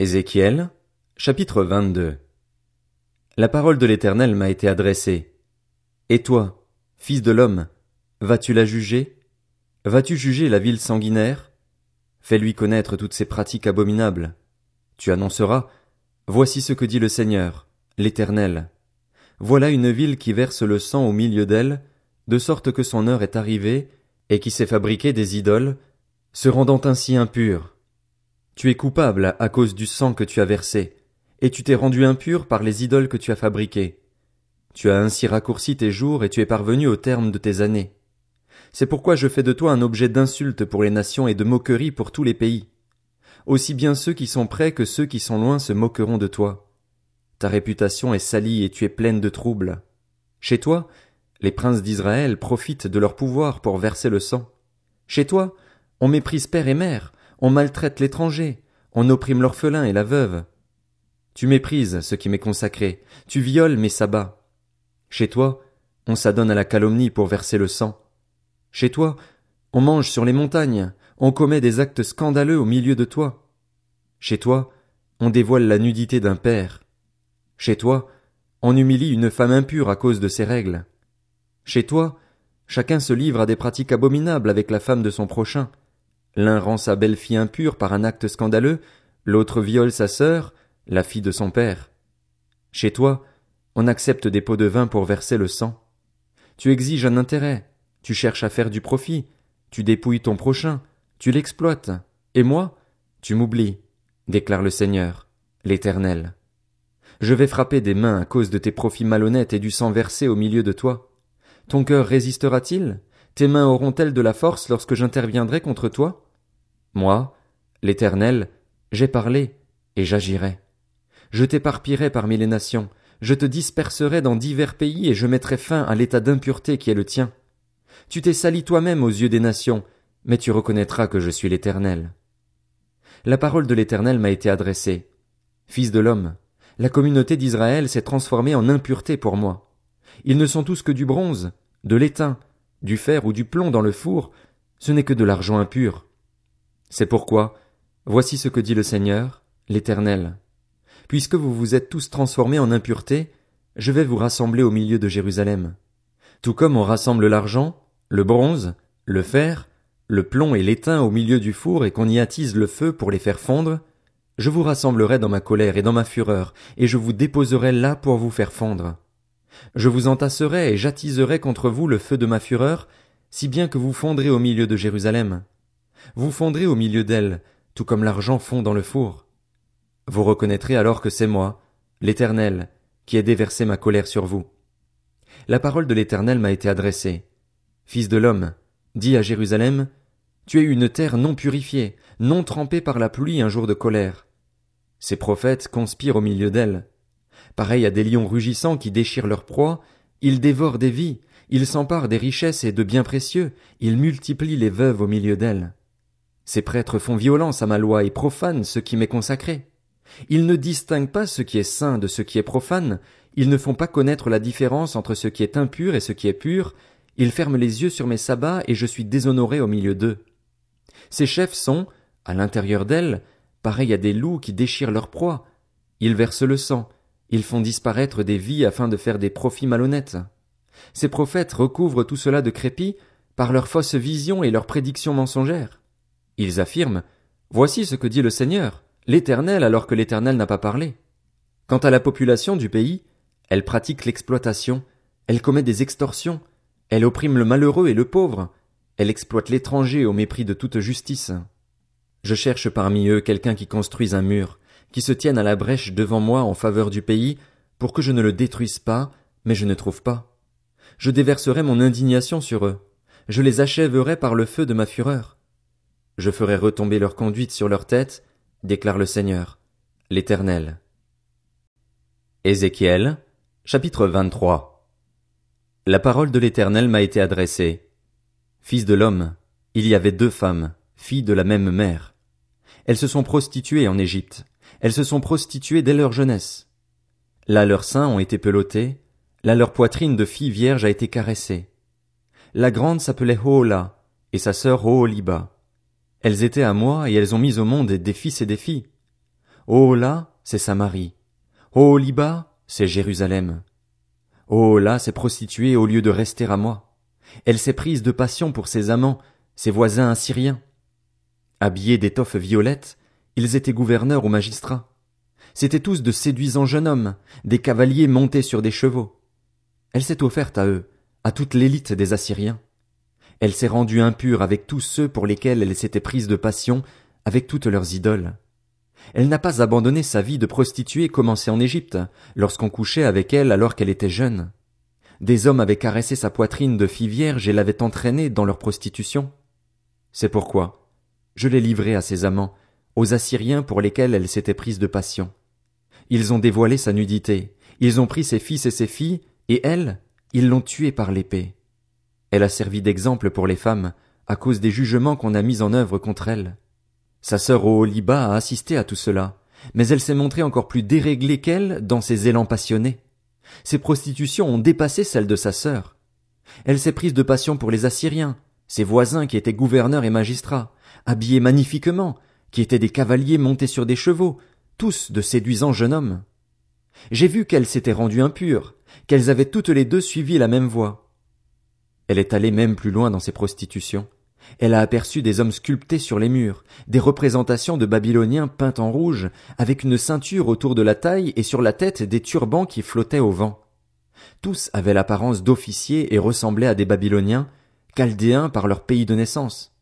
Ézéchiel, chapitre 22 La parole de l'Éternel m'a été adressée. Et toi, fils de l'homme, vas-tu la juger? Vas-tu juger la ville sanguinaire? Fais-lui connaître toutes ses pratiques abominables. Tu annonceras, Voici ce que dit le Seigneur, l'Éternel. Voilà une ville qui verse le sang au milieu d'elle, de sorte que son heure est arrivée, et qui s'est fabriqué des idoles, se rendant ainsi impure. Tu es coupable à cause du sang que tu as versé, et tu t'es rendu impur par les idoles que tu as fabriquées. Tu as ainsi raccourci tes jours et tu es parvenu au terme de tes années. C'est pourquoi je fais de toi un objet d'insulte pour les nations et de moquerie pour tous les pays. Aussi bien ceux qui sont près que ceux qui sont loin se moqueront de toi. Ta réputation est salie et tu es pleine de troubles. Chez toi, les princes d'Israël profitent de leur pouvoir pour verser le sang. Chez toi, on méprise père et mère, on maltraite l'étranger, on opprime l'orphelin et la veuve. Tu méprises ce qui m'est consacré, tu violes mes sabbats. Chez toi, on s'adonne à la calomnie pour verser le sang. Chez toi, on mange sur les montagnes, on commet des actes scandaleux au milieu de toi. Chez toi, on dévoile la nudité d'un père. Chez toi, on humilie une femme impure à cause de ses règles. Chez toi, chacun se livre à des pratiques abominables avec la femme de son prochain, L'un rend sa belle-fille impure par un acte scandaleux, l'autre viole sa sœur, la fille de son père. Chez toi, on accepte des pots de vin pour verser le sang. Tu exiges un intérêt, tu cherches à faire du profit, tu dépouilles ton prochain, tu l'exploites, et moi, tu m'oublies, déclare le Seigneur, l'Éternel. Je vais frapper des mains à cause de tes profits malhonnêtes et du sang versé au milieu de toi. Ton cœur résistera-t-il? Tes mains auront-elles de la force lorsque j'interviendrai contre toi? Moi, l'Éternel, j'ai parlé, et j'agirai. Je t'éparpillerai parmi les nations, je te disperserai dans divers pays et je mettrai fin à l'état d'impureté qui est le tien. Tu t'es sali toi-même aux yeux des nations, mais tu reconnaîtras que je suis l'Éternel. La parole de l'Éternel m'a été adressée. Fils de l'homme, la communauté d'Israël s'est transformée en impureté pour moi. Ils ne sont tous que du bronze, de l'étain, du fer ou du plomb dans le four, ce n'est que de l'argent impur. C'est pourquoi, voici ce que dit le Seigneur, l'Éternel. Puisque vous vous êtes tous transformés en impureté, je vais vous rassembler au milieu de Jérusalem. Tout comme on rassemble l'argent, le bronze, le fer, le plomb et l'étain au milieu du four et qu'on y attise le feu pour les faire fondre, je vous rassemblerai dans ma colère et dans ma fureur, et je vous déposerai là pour vous faire fondre. Je vous entasserai et j'attiserai contre vous le feu de ma fureur, si bien que vous fondrez au milieu de Jérusalem. Vous fondrez au milieu d'elle, tout comme l'argent fond dans le four. Vous reconnaîtrez alors que c'est moi, l'Éternel, qui ai déversé ma colère sur vous. La parole de l'Éternel m'a été adressée. Fils de l'homme, dis à Jérusalem, Tu es une terre non purifiée, non trempée par la pluie un jour de colère. Ces prophètes conspirent au milieu d'elle. Pareil à des lions rugissants qui déchirent leur proie, ils dévorent des vies, ils s'emparent des richesses et de biens précieux, ils multiplient les veuves au milieu d'elles. Ces prêtres font violence à ma loi et profanent ce qui m'est consacré. Ils ne distinguent pas ce qui est saint de ce qui est profane, ils ne font pas connaître la différence entre ce qui est impur et ce qui est pur, ils ferment les yeux sur mes sabbats et je suis déshonoré au milieu d'eux. Ces chefs sont, à l'intérieur d'elles, pareils à des loups qui déchirent leur proie. Ils versent le sang, ils font disparaître des vies afin de faire des profits malhonnêtes. Ces prophètes recouvrent tout cela de crépi par leurs fausses visions et leurs prédictions mensongères. Ils affirment Voici ce que dit le Seigneur, l'Éternel, alors que l'Éternel n'a pas parlé. Quant à la population du pays, elle pratique l'exploitation, elle commet des extorsions, elle opprime le malheureux et le pauvre, elle exploite l'étranger au mépris de toute justice. Je cherche parmi eux quelqu'un qui construise un mur, qui se tiennent à la brèche devant moi en faveur du pays, pour que je ne le détruise pas, mais je ne trouve pas. Je déverserai mon indignation sur eux, je les achèverai par le feu de ma fureur. Je ferai retomber leur conduite sur leur tête, déclare le Seigneur, l'Éternel. Ézéchiel, chapitre 23 La parole de l'Éternel m'a été adressée. Fils de l'homme, il y avait deux femmes, filles de la même mère. Elles se sont prostituées en Égypte. Elles se sont prostituées dès leur jeunesse. Là leurs seins ont été pelotés, là leur poitrine de fille vierge a été caressée. La grande s'appelait Hoola, et sa sœur Oholiba. Elles étaient à moi, et elles ont mis au monde des fils et des filles. Ohola, c'est Samarie. Oholiba, c'est Jérusalem. Ohola s'est prostituée au lieu de rester à moi. Elle s'est prise de passion pour ses amants, ses voisins assyriens. Habillés d'étoffes violettes, ils étaient gouverneurs ou magistrats. C'étaient tous de séduisants jeunes hommes, des cavaliers montés sur des chevaux. Elle s'est offerte à eux, à toute l'élite des Assyriens. Elle s'est rendue impure avec tous ceux pour lesquels elle s'était prise de passion, avec toutes leurs idoles. Elle n'a pas abandonné sa vie de prostituée commencée en Égypte, lorsqu'on couchait avec elle alors qu'elle était jeune. Des hommes avaient caressé sa poitrine de fille vierge et l'avaient entraînée dans leur prostitution. C'est pourquoi je l'ai livrée à ses amants, aux Assyriens pour lesquels elle s'était prise de passion. Ils ont dévoilé sa nudité, ils ont pris ses fils et ses filles, et elle, ils l'ont tuée par l'épée. Elle a servi d'exemple pour les femmes, à cause des jugements qu'on a mis en œuvre contre elle. Sa sœur Oholiba a assisté à tout cela, mais elle s'est montrée encore plus déréglée qu'elle dans ses élans passionnés. Ses prostitutions ont dépassé celles de sa sœur. Elle s'est prise de passion pour les Assyriens, ses voisins qui étaient gouverneurs et magistrats, habillés magnifiquement, qui étaient des cavaliers montés sur des chevaux, tous de séduisants jeunes hommes. J'ai vu qu'elles s'étaient rendues impures, qu'elles avaient toutes les deux suivi la même voie. Elle est allée même plus loin dans ses prostitutions. Elle a aperçu des hommes sculptés sur les murs, des représentations de Babyloniens peints en rouge, avec une ceinture autour de la taille et sur la tête des turbans qui flottaient au vent. Tous avaient l'apparence d'officiers et ressemblaient à des Babyloniens, chaldéens par leur pays de naissance.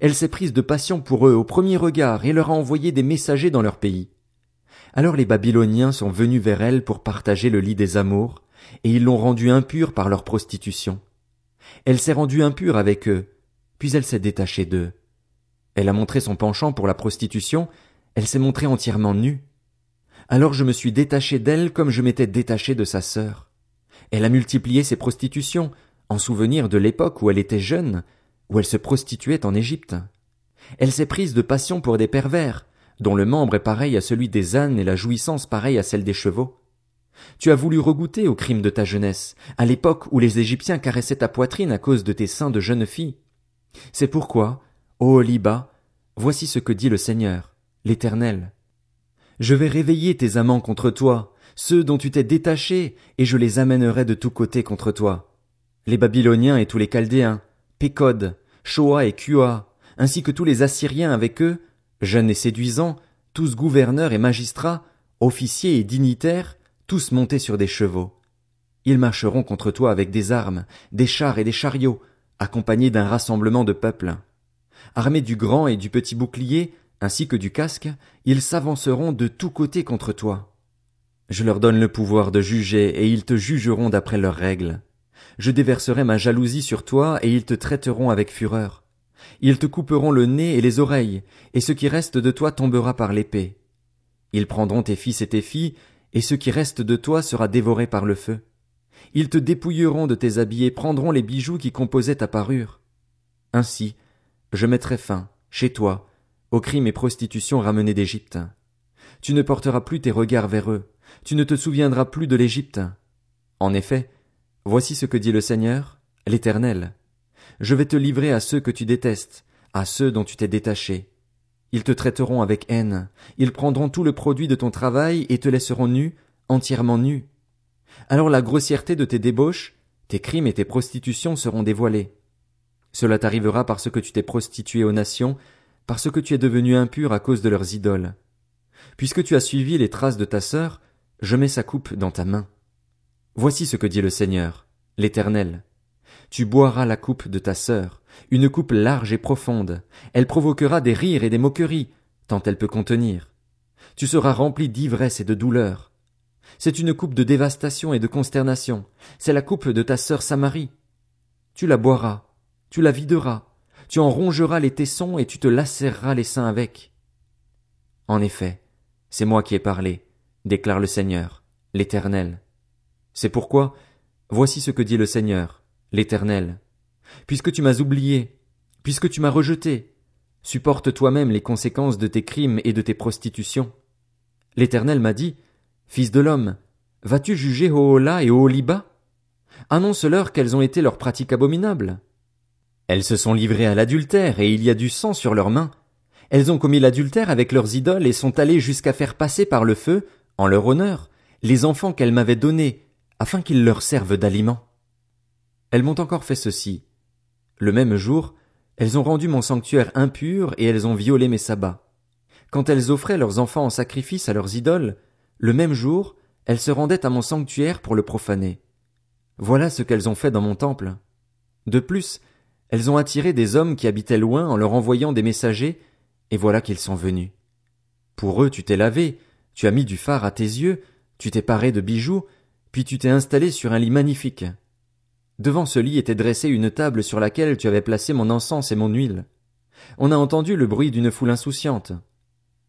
Elle s'est prise de passion pour eux au premier regard et leur a envoyé des messagers dans leur pays. Alors les Babyloniens sont venus vers elle pour partager le lit des amours, et ils l'ont rendue impure par leur prostitution. Elle s'est rendue impure avec eux, puis elle s'est détachée d'eux. Elle a montré son penchant pour la prostitution, elle s'est montrée entièrement nue. Alors je me suis détaché d'elle comme je m'étais détaché de sa sœur. Elle a multiplié ses prostitutions, en souvenir de l'époque où elle était jeune, où elle se prostituait en Égypte. Elle s'est prise de passion pour des pervers, dont le membre est pareil à celui des ânes et la jouissance pareille à celle des chevaux. Tu as voulu regoûter au crime de ta jeunesse, à l'époque où les Égyptiens caressaient ta poitrine à cause de tes seins de jeune fille. C'est pourquoi, ô Liba, voici ce que dit le Seigneur, l'Éternel. Je vais réveiller tes amants contre toi, ceux dont tu t'es détaché, et je les amènerai de tous côtés contre toi. Les Babyloniens et tous les Chaldéens, Pécod, Shoa et Kua, ainsi que tous les Assyriens avec eux, jeunes et séduisants, tous gouverneurs et magistrats, officiers et dignitaires, tous montés sur des chevaux. Ils marcheront contre toi avec des armes, des chars et des chariots, accompagnés d'un rassemblement de peuples. Armés du grand et du petit bouclier, ainsi que du casque, ils s'avanceront de tous côtés contre toi. Je leur donne le pouvoir de juger, et ils te jugeront d'après leurs règles. Je déverserai ma jalousie sur toi, et ils te traiteront avec fureur. Ils te couperont le nez et les oreilles, et ce qui reste de toi tombera par l'épée. Ils prendront tes fils et tes filles, et ce qui reste de toi sera dévoré par le feu. Ils te dépouilleront de tes habits et prendront les bijoux qui composaient ta parure. Ainsi, je mettrai fin, chez toi, aux crimes et prostitutions ramenés d'Égypte. Tu ne porteras plus tes regards vers eux, tu ne te souviendras plus de l'Égypte. En effet, voici ce que dit le Seigneur, l'Éternel. Je vais te livrer à ceux que tu détestes, à ceux dont tu t'es détaché. Ils te traiteront avec haine, ils prendront tout le produit de ton travail et te laisseront nu, entièrement nu. Alors la grossièreté de tes débauches, tes crimes et tes prostitutions seront dévoilés. Cela t'arrivera parce que tu t'es prostitué aux nations, parce que tu es devenu impur à cause de leurs idoles. Puisque tu as suivi les traces de ta sœur, je mets sa coupe dans ta main. Voici ce que dit le Seigneur, l'Éternel. Tu boiras la coupe de ta sœur, une coupe large et profonde. Elle provoquera des rires et des moqueries, tant elle peut contenir. Tu seras rempli d'ivresse et de douleur. C'est une coupe de dévastation et de consternation. C'est la coupe de ta sœur Samarie. Tu la boiras, tu la videras, tu en rongeras les tessons et tu te lacéreras les seins avec. En effet, c'est moi qui ai parlé, déclare le Seigneur, l'Éternel. C'est pourquoi, voici ce que dit le Seigneur, l'Éternel. Puisque tu m'as oublié, puisque tu m'as rejeté, supporte toi-même les conséquences de tes crimes et de tes prostitutions. L'Éternel m'a dit, Fils de l'homme, vas-tu juger Ohola et Oholiba Annonce-leur quelles ont été leurs pratiques abominables. Elles se sont livrées à l'adultère et il y a du sang sur leurs mains. Elles ont commis l'adultère avec leurs idoles et sont allées jusqu'à faire passer par le feu, en leur honneur, les enfants qu'elles m'avaient donnés, afin qu'ils leur servent d'aliment. Elles m'ont encore fait ceci. Le même jour, elles ont rendu mon sanctuaire impur et elles ont violé mes sabbats. Quand elles offraient leurs enfants en sacrifice à leurs idoles, le même jour, elles se rendaient à mon sanctuaire pour le profaner. Voilà ce qu'elles ont fait dans mon temple. De plus, elles ont attiré des hommes qui habitaient loin en leur envoyant des messagers, et voilà qu'ils sont venus. Pour eux tu t'es lavé, tu as mis du phare à tes yeux, tu t'es paré de bijoux, puis tu t'es installé sur un lit magnifique. Devant ce lit était dressée une table sur laquelle tu avais placé mon encens et mon huile. On a entendu le bruit d'une foule insouciante.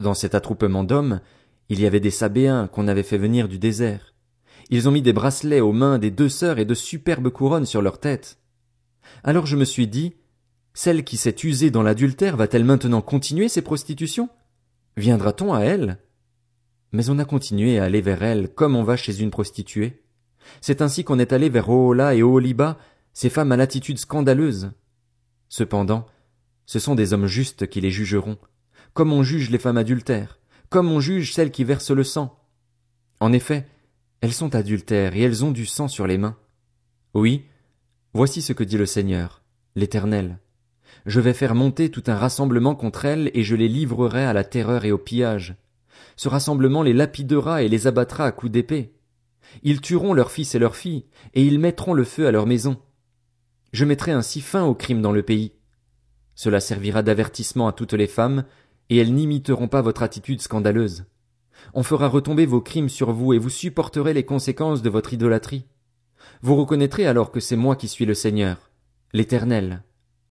Dans cet attroupement d'hommes, il y avait des Sabéens qu'on avait fait venir du désert. Ils ont mis des bracelets aux mains des deux sœurs et de superbes couronnes sur leurs têtes. Alors je me suis dit, celle qui s'est usée dans l'adultère va-t-elle maintenant continuer ses prostitutions? Viendra-t-on à elle? Mais on a continué à aller vers elle comme on va chez une prostituée. C'est ainsi qu'on est allé vers Oola et Oholiba, ces femmes à l'attitude scandaleuse. Cependant, ce sont des hommes justes qui les jugeront, comme on juge les femmes adultères, comme on juge celles qui versent le sang. En effet, elles sont adultères et elles ont du sang sur les mains. Oui, voici ce que dit le Seigneur, l'Éternel. Je vais faire monter tout un rassemblement contre elles et je les livrerai à la terreur et au pillage. Ce rassemblement les lapidera et les abattra à coups d'épée. Ils tueront leurs fils et leurs filles, et ils mettront le feu à leur maison. Je mettrai ainsi fin au crime dans le pays. Cela servira d'avertissement à toutes les femmes, et elles n'imiteront pas votre attitude scandaleuse. On fera retomber vos crimes sur vous et vous supporterez les conséquences de votre idolâtrie. Vous reconnaîtrez alors que c'est moi qui suis le Seigneur, l'Éternel.